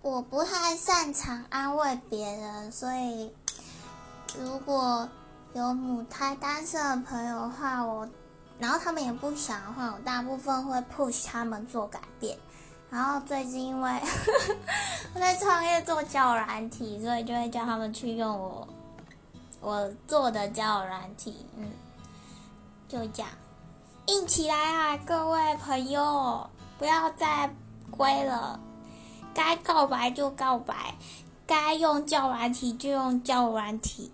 我不太擅长安慰别人，所以如果有母胎单身的朋友的话，我然后他们也不想的话，我大部分会 push 他们做改变。然后最近因为 我在创业做交友软体，所以就会叫他们去用我我做的交友软体，嗯，就这样，硬起来啊，各位朋友，不要再龟了，该告白就告白，该用叫软体就用叫软体。